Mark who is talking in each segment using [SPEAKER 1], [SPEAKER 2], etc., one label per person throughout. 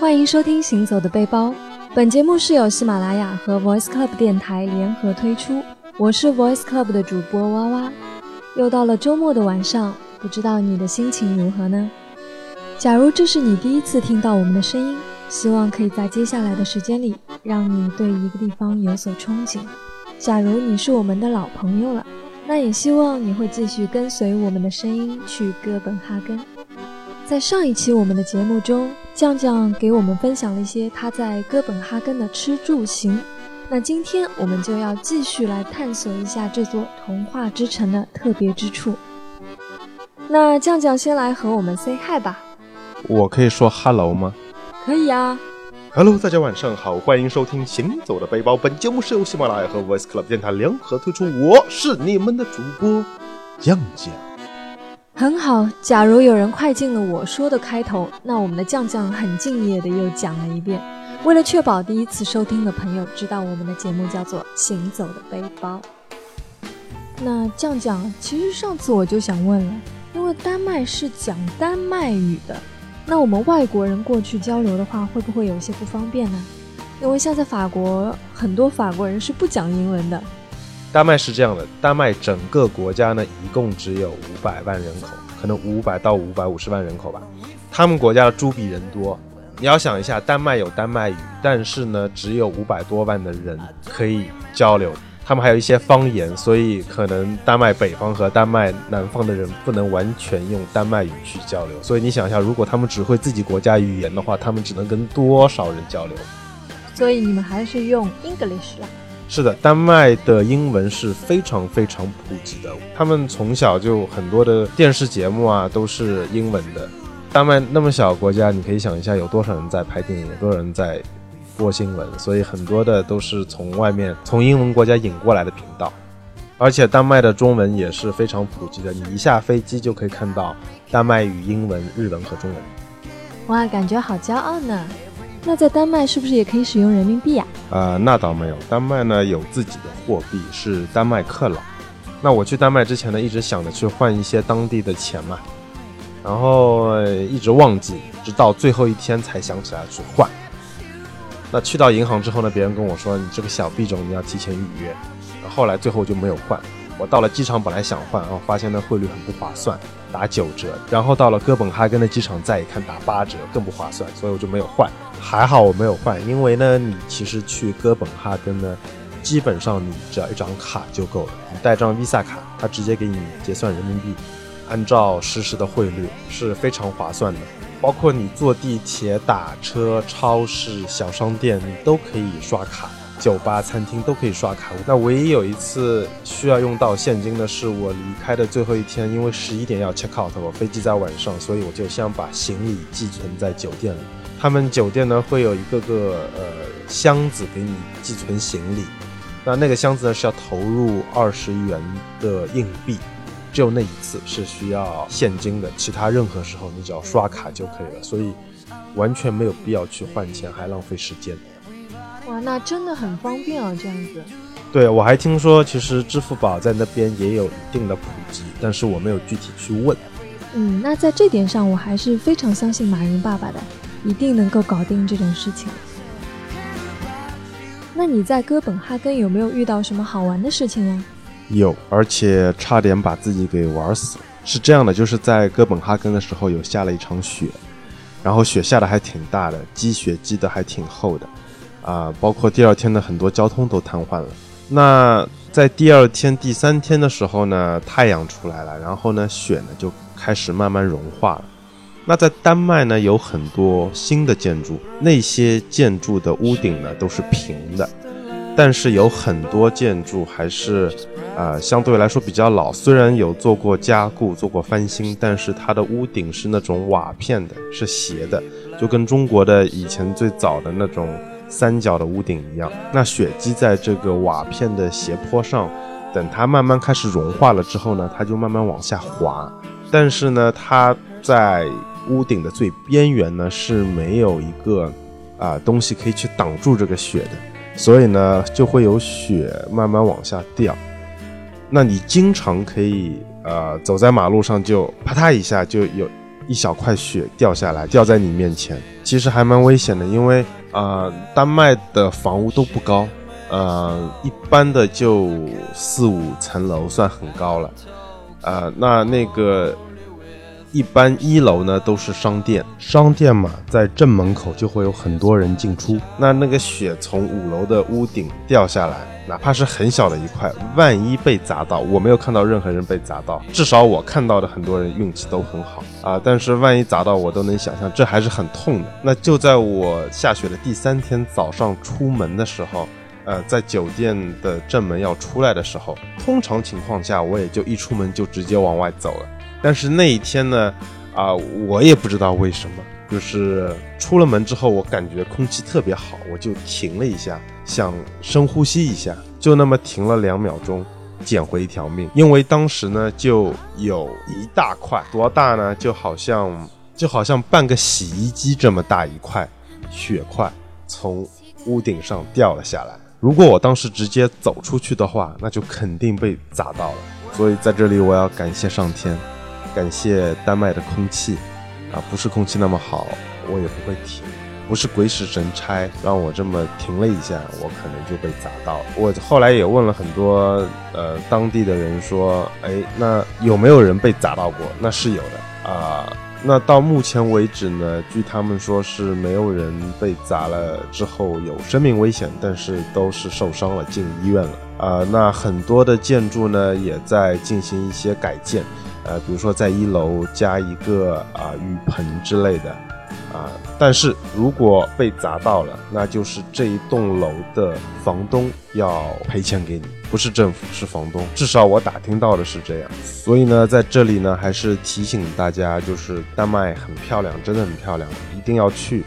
[SPEAKER 1] 欢迎收听《行走的背包》，本节目是由喜马拉雅和 Voice Club 电台联合推出。我是 Voice Club 的主播哇哇。又到了周末的晚上，不知道你的心情如何呢？假如这是你第一次听到我们的声音，希望可以在接下来的时间里，让你对一个地方有所憧憬。假如你是我们的老朋友了，那也希望你会继续跟随我们的声音去哥本哈根。在上一期我们的节目中，酱酱给我们分享了一些他在哥本哈根的吃住行。那今天我们就要继续来探索一下这座童话之城的特别之处。那酱酱先来和我们 say hi 吧。
[SPEAKER 2] 我可以说 hello 吗？
[SPEAKER 1] 可以啊。
[SPEAKER 2] Hello，大家晚上好，欢迎收听《行走的背包》。本节目是由喜马拉雅和 Voice Club 电台联合推出，我是你们的主播酱酱。
[SPEAKER 1] 很好，假如有人快进了我说的开头，那我们的酱酱很敬业的又讲了一遍。为了确保第一次收听的朋友知道我们的节目叫做《行走的背包》，那酱酱，其实上次我就想问了，因为丹麦是讲丹麦语的，那我们外国人过去交流的话，会不会有一些不方便呢？因为像在法国，很多法国人是不讲英文的。
[SPEAKER 2] 丹麦是这样的，丹麦整个国家呢，一共只有五百万人口，可能五百到五百五十万人口吧。他们国家的猪比人多，你要想一下，丹麦有丹麦语，但是呢，只有五百多万的人可以交流。他们还有一些方言，所以可能丹麦北方和丹麦南方的人不能完全用丹麦语去交流。所以你想一下，如果他们只会自己国家语言的话，他们只能跟多少人交流？
[SPEAKER 1] 所以你们还是用 English 啦。
[SPEAKER 2] 是的，丹麦的英文是非常非常普及的。他们从小就很多的电视节目啊都是英文的。丹麦那么小国家，你可以想一下有多少人在拍电影，有多少人在播新闻，所以很多的都是从外面从英文国家引过来的频道。而且丹麦的中文也是非常普及的，你一下飞机就可以看到丹麦语、英文、日文和中文。
[SPEAKER 1] 哇，感觉好骄傲呢！那在丹麦是不是也可以使用人民币呀？
[SPEAKER 2] 呃，那倒没有，丹麦呢有自己的货币是丹麦克朗。那我去丹麦之前呢，一直想着去换一些当地的钱嘛，然后一直忘记，直到最后一天才想起来去换。那去到银行之后呢，别人跟我说你这个小币种你要提前预约，后来最后就没有换。我到了机场本来想换，然后发现那汇率很不划算，打九折。然后到了哥本哈根的机场再一看，打八折更不划算，所以我就没有换。还好我没有换，因为呢，你其实去哥本哈根呢，基本上你只要一张卡就够了，你带张 Visa 卡，它直接给你结算人民币，按照实时的汇率是非常划算的。包括你坐地铁、打车、超市、小商店，你都可以刷卡。酒吧、餐厅都可以刷卡。那唯一有一次需要用到现金的是我离开的最后一天，因为十一点要 check out，我飞机在晚上，所以我就先把行李寄存在酒店里。他们酒店呢会有一个个呃箱子给你寄存行李，那那个箱子呢是要投入二十元的硬币，只有那一次是需要现金的，其他任何时候你只要刷卡就可以了，所以完全没有必要去换钱，还浪费时间。
[SPEAKER 1] 哇，那真的很方便啊，这样子。
[SPEAKER 2] 对，我还听说，其实支付宝在那边也有一定的普及，但是我没有具体去问。
[SPEAKER 1] 嗯，那在这点上，我还是非常相信马云爸爸的，一定能够搞定这种事情。那你在哥本哈根有没有遇到什么好玩的事情呀？
[SPEAKER 2] 有，而且差点把自己给玩死。是这样的，就是在哥本哈根的时候，有下了一场雪，然后雪下的还挺大的，积雪积的还挺厚的。啊，包括第二天的很多交通都瘫痪了。那在第二天、第三天的时候呢，太阳出来了，然后呢，雪呢就开始慢慢融化了。那在丹麦呢，有很多新的建筑，那些建筑的屋顶呢都是平的，但是有很多建筑还是，呃，相对来说比较老。虽然有做过加固、做过翻新，但是它的屋顶是那种瓦片的，是斜的，就跟中国的以前最早的那种。三角的屋顶一样，那雪积在这个瓦片的斜坡上，等它慢慢开始融化了之后呢，它就慢慢往下滑。但是呢，它在屋顶的最边缘呢是没有一个啊东西可以去挡住这个雪的，所以呢就会有雪慢慢往下掉。那你经常可以呃，走在马路上就啪嗒一下就有一小块雪掉下来，掉在你面前，其实还蛮危险的，因为啊，丹麦的房屋都不高，呃，一般的就四五层楼算很高了，呃，那那个。一般一楼呢都是商店，商店嘛，在正门口就会有很多人进出。那那个雪从五楼的屋顶掉下来，哪怕是很小的一块，万一被砸到，我没有看到任何人被砸到，至少我看到的很多人运气都很好啊。但是万一砸到，我都能想象，这还是很痛的。那就在我下雪的第三天早上出门的时候，呃，在酒店的正门要出来的时候，通常情况下我也就一出门就直接往外走了。但是那一天呢，啊，我也不知道为什么，就是出了门之后，我感觉空气特别好，我就停了一下，想深呼吸一下，就那么停了两秒钟，捡回一条命。因为当时呢，就有一大块，多大呢？就好像就好像半个洗衣机这么大一块雪块，从屋顶上掉了下来。如果我当时直接走出去的话，那就肯定被砸到了。所以在这里，我要感谢上天。感谢丹麦的空气，啊，不是空气那么好，我也不会停。不是鬼使神差让我这么停了一下，我可能就被砸到。我后来也问了很多呃当地的人，说，哎，那有没有人被砸到过？那是有的啊。那到目前为止呢，据他们说是没有人被砸了之后有生命危险，但是都是受伤了，进医院了。啊，那很多的建筑呢也在进行一些改建。呃，比如说在一楼加一个啊雨棚之类的，啊，但是如果被砸到了，那就是这一栋楼的房东要赔钱给你，不是政府，是房东。至少我打听到的是这样。所以呢，在这里呢，还是提醒大家，就是丹麦很漂亮，真的很漂亮，一定要去。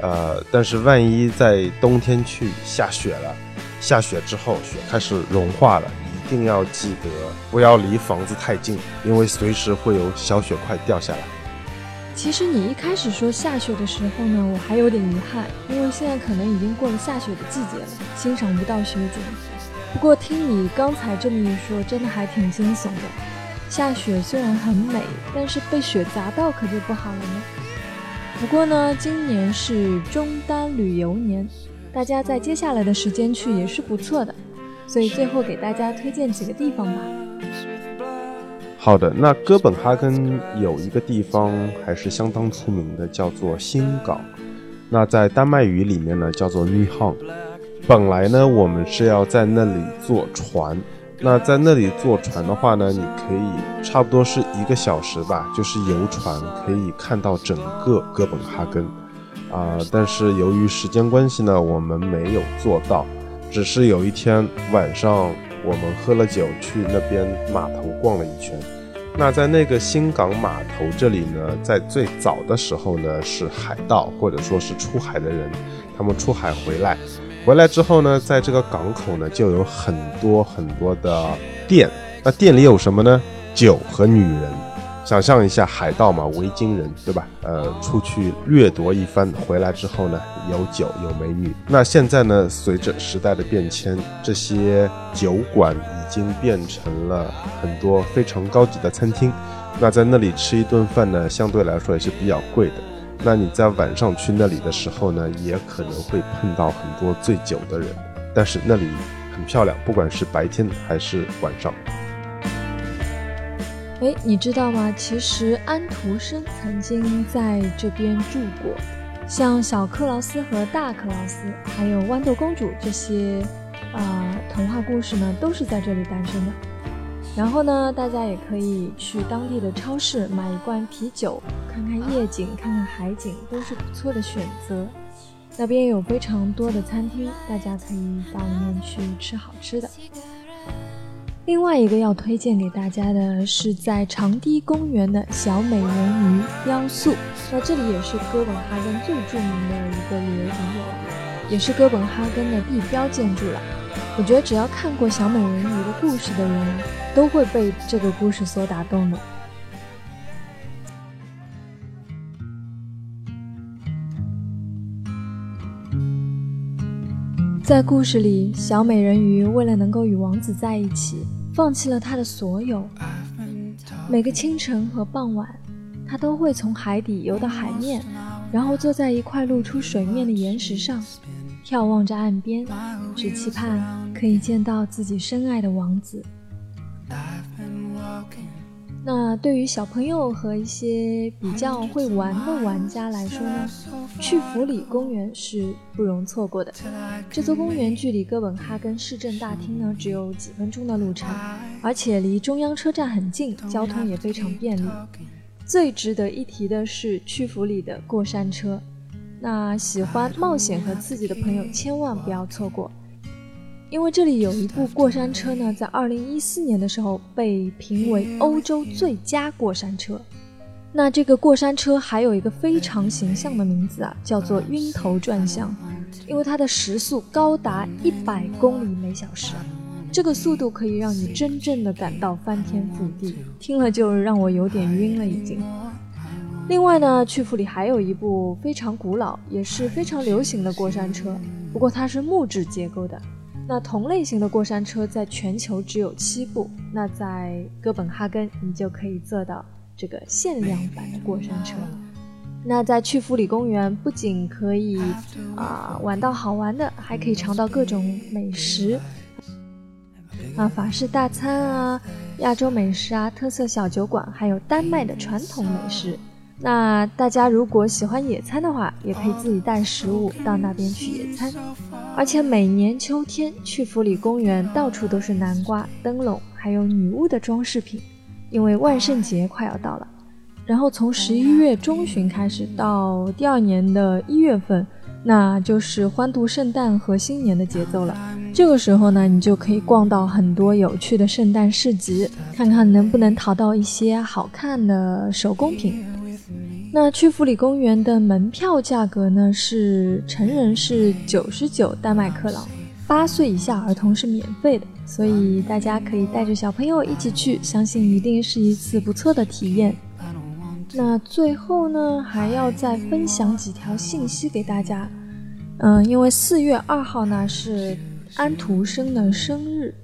[SPEAKER 2] 呃，但是万一在冬天去下雪了，下雪之后雪开始融化了。一定要记得不要离房子太近，因为随时会有小雪块掉下来。
[SPEAKER 1] 其实你一开始说下雪的时候呢，我还有点遗憾，因为现在可能已经过了下雪的季节了，欣赏不到雪景。不过听你刚才这么一说，真的还挺惊悚的。下雪虽然很美，但是被雪砸到可就不好了呢。不过呢，今年是中单旅游年，大家在接下来的时间去也是不错的。所以最后给大家推荐几个地方吧。
[SPEAKER 2] 好的，那哥本哈根有一个地方还是相当出名的，叫做新港。那在丹麦语里面呢，叫做 n y h a n 本来呢，我们是要在那里坐船。那在那里坐船的话呢，你可以差不多是一个小时吧，就是游船可以看到整个哥本哈根。啊，但是由于时间关系呢，我们没有做到。只是有一天晚上，我们喝了酒，去那边码头逛了一圈。那在那个新港码头这里呢，在最早的时候呢，是海盗或者说是出海的人，他们出海回来，回来之后呢，在这个港口呢，就有很多很多的店。那店里有什么呢？酒和女人。想象一下，海盗嘛，维京人，对吧？呃，出去掠夺一番，回来之后呢，有酒有美女。那现在呢，随着时代的变迁，这些酒馆已经变成了很多非常高级的餐厅。那在那里吃一顿饭呢，相对来说也是比较贵的。那你在晚上去那里的时候呢，也可能会碰到很多醉酒的人。但是那里很漂亮，不管是白天还是晚上。
[SPEAKER 1] 哎，你知道吗？其实安徒生曾经在这边住过，像小克劳斯和大克劳斯，还有豌豆公主这些，呃，童话故事呢，都是在这里诞生的。然后呢，大家也可以去当地的超市买一罐啤酒，看看夜景，看看海景，都是不错的选择。那边有非常多的餐厅，大家可以到里面去吃好吃的。另外一个要推荐给大家的是在长堤公园的小美人鱼雕塑，那这里也是哥本哈根最著名的一个旅游景点，也是哥本哈根的地标建筑了。我觉得只要看过小美人鱼的故事的人，都会被这个故事所打动的。在故事里，小美人鱼为了能够与王子在一起。放弃了他的所有，每个清晨和傍晚，他都会从海底游到海面，然后坐在一块露出水面的岩石上，眺望着岸边，只期盼可以见到自己深爱的王子。那对于小朋友和一些比较会玩的玩家来说呢，去弗里公园是不容错过的。这座公园距离哥本哈根市政大厅呢只有几分钟的路程，而且离中央车站很近，交通也非常便利。最值得一提的是去弗里的过山车，那喜欢冒险和刺激的朋友千万不要错过。因为这里有一部过山车呢，在二零一四年的时候被评为欧洲最佳过山车。那这个过山车还有一个非常形象的名字啊，叫做“晕头转向”，因为它的时速高达一百公里每小时，这个速度可以让你真正的感到翻天覆地，听了就让我有点晕了已经。另外呢，去弗里还有一部非常古老也是非常流行的过山车，不过它是木质结构的。那同类型的过山车在全球只有七部，那在哥本哈根你就可以坐到这个限量版的过山车。那在去弗里公园不仅可以啊玩到好玩的，还可以尝到各种美食啊法式大餐啊、亚洲美食啊、特色小酒馆，还有丹麦的传统美食。那大家如果喜欢野餐的话，也可以自己带食物到那边去野餐。而且每年秋天去府里公园，到处都是南瓜、灯笼，还有女巫的装饰品，因为万圣节快要到了。然后从十一月中旬开始到第二年的一月份，那就是欢度圣诞和新年的节奏了。这个时候呢，你就可以逛到很多有趣的圣诞市集，看看能不能淘到一些好看的手工品。那去弗里公园的门票价格呢？是成人是九十九丹麦克朗，八岁以下儿童是免费的，所以大家可以带着小朋友一起去，相信一定是一次不错的体验。那最后呢，还要再分享几条信息给大家。嗯，因为四月二号呢是安徒生的生日，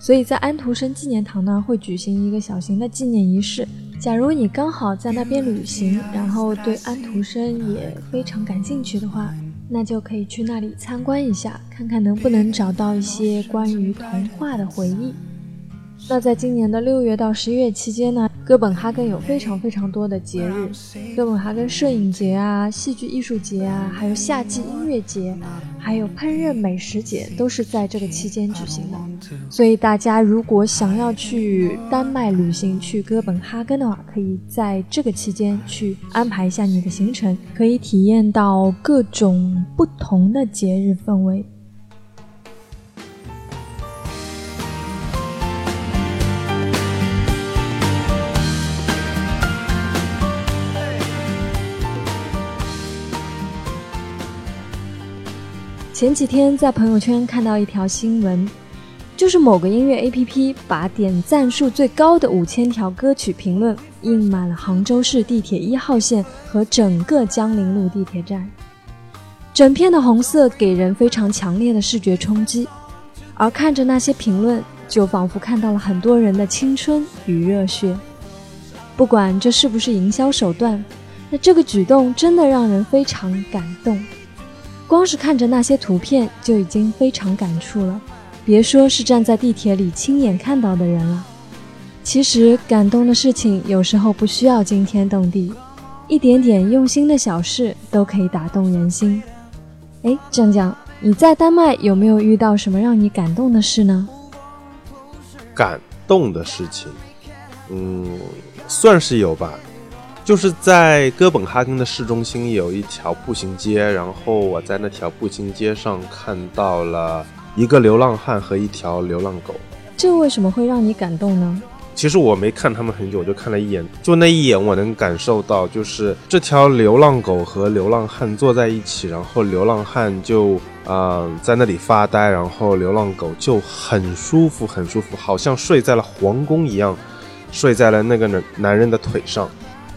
[SPEAKER 1] 所以在安徒生纪念堂呢会举行一个小型的纪念仪式。假如你刚好在那边旅行，然后对安徒生也非常感兴趣的话，那就可以去那里参观一下，看看能不能找到一些关于童话的回忆。那在今年的六月到十一月期间呢？哥本哈根有非常非常多的节日，哥本哈根摄影节啊、戏剧艺术节啊，还有夏季音乐节，还有烹饪美食节，都是在这个期间举行的。所以大家如果想要去丹麦旅行，去哥本哈根的话，可以在这个期间去安排一下你的行程，可以体验到各种不同的节日氛围。前几天在朋友圈看到一条新闻，就是某个音乐 APP 把点赞数最高的五千条歌曲评论印满了杭州市地铁一号线和整个江陵路地铁站，整片的红色给人非常强烈的视觉冲击，而看着那些评论，就仿佛看到了很多人的青春与热血。不管这是不是营销手段，那这个举动真的让人非常感动。光是看着那些图片就已经非常感触了，别说是站在地铁里亲眼看到的人了。其实感动的事情有时候不需要惊天动地，一点点用心的小事都可以打动人心。哎，酱酱，你在丹麦有没有遇到什么让你感动的事呢？
[SPEAKER 2] 感动的事情，嗯，算是有吧。就是在哥本哈根的市中心有一条步行街，然后我在那条步行街上看到了一个流浪汉和一条流浪狗。
[SPEAKER 1] 这为什么会让你感动呢？
[SPEAKER 2] 其实我没看他们很久，我就看了一眼，就那一眼，我能感受到，就是这条流浪狗和流浪汉坐在一起，然后流浪汉就嗯在那里发呆，然后流浪狗就很舒服，很舒服，好像睡在了皇宫一样，睡在了那个男男人的腿上。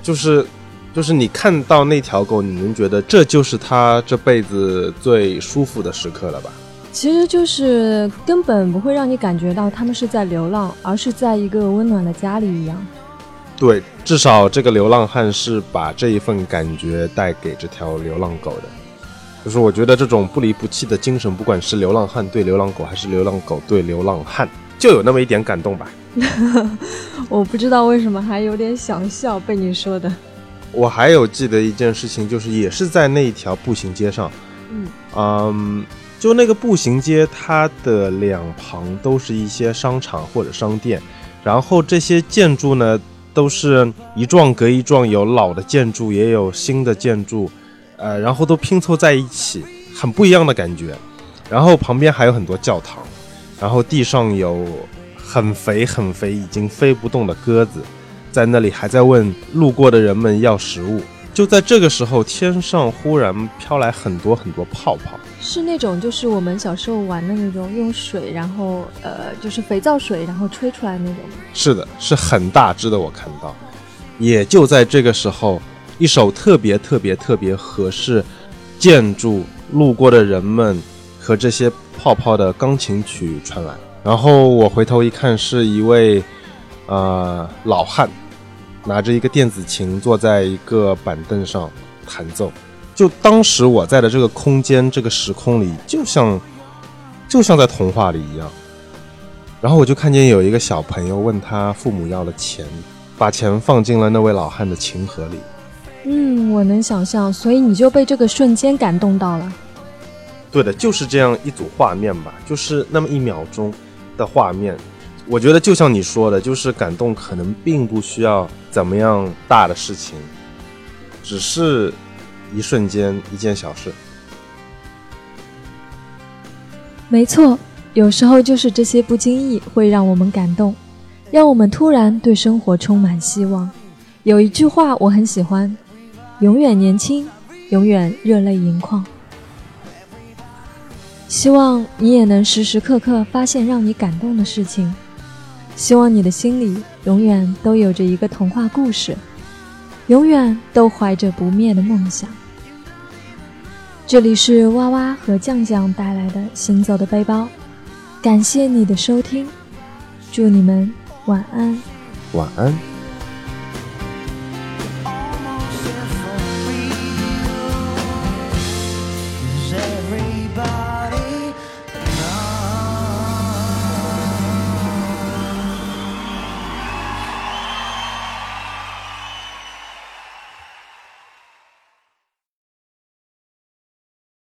[SPEAKER 2] 就是，就是你看到那条狗，你能觉得这就是它这辈子最舒服的时刻了吧？
[SPEAKER 1] 其实就是根本不会让你感觉到它们是在流浪，而是在一个温暖的家里一样。
[SPEAKER 2] 对，至少这个流浪汉是把这一份感觉带给这条流浪狗的。就是我觉得这种不离不弃的精神，不管是流浪汉对流浪狗，还是流浪狗对流浪汉，就有那么一点感动吧。
[SPEAKER 1] 我不知道为什么还有点想笑，被你说的。
[SPEAKER 2] 我还有记得一件事情，就是也是在那一条步行街上，
[SPEAKER 1] 嗯
[SPEAKER 2] 嗯，就那个步行街，它的两旁都是一些商场或者商店，然后这些建筑呢，都是一幢隔一幢，有老的建筑，也有新的建筑，呃，然后都拼凑在一起，很不一样的感觉。然后旁边还有很多教堂，然后地上有很肥很肥、已经飞不动的鸽子，在那里还在问路过的人们要食物。就在这个时候，天上忽然飘来很多很多泡泡。
[SPEAKER 1] 是那种就是我们小时候玩的那种，用水，然后呃，就是肥皂水，然后吹出来那种吗？
[SPEAKER 2] 是的，是很大只的。我看到，也就在这个时候，一首特别特别特别合适建筑路过的人们和这些泡泡的钢琴曲传来。然后我回头一看，是一位呃老汉，拿着一个电子琴，坐在一个板凳上弹奏。就当时我在的这个空间、这个时空里，就像就像在童话里一样。然后我就看见有一个小朋友问他父母要了钱，把钱放进了那位老汉的琴盒里。
[SPEAKER 1] 嗯，我能想象，所以你就被这个瞬间感动到了。
[SPEAKER 2] 对的，就是这样一组画面吧，就是那么一秒钟的画面。我觉得就像你说的，就是感动可能并不需要怎么样大的事情，只是。一瞬间，一件小事。
[SPEAKER 1] 没错，有时候就是这些不经意会让我们感动，让我们突然对生活充满希望。有一句话我很喜欢：永远年轻，永远热泪盈眶。希望你也能时时刻刻发现让你感动的事情。希望你的心里永远都有着一个童话故事，永远都怀着不灭的梦想。这里是哇哇和酱酱带来的《行走的背包》，感谢你的收听，祝你们晚安，
[SPEAKER 2] 晚安。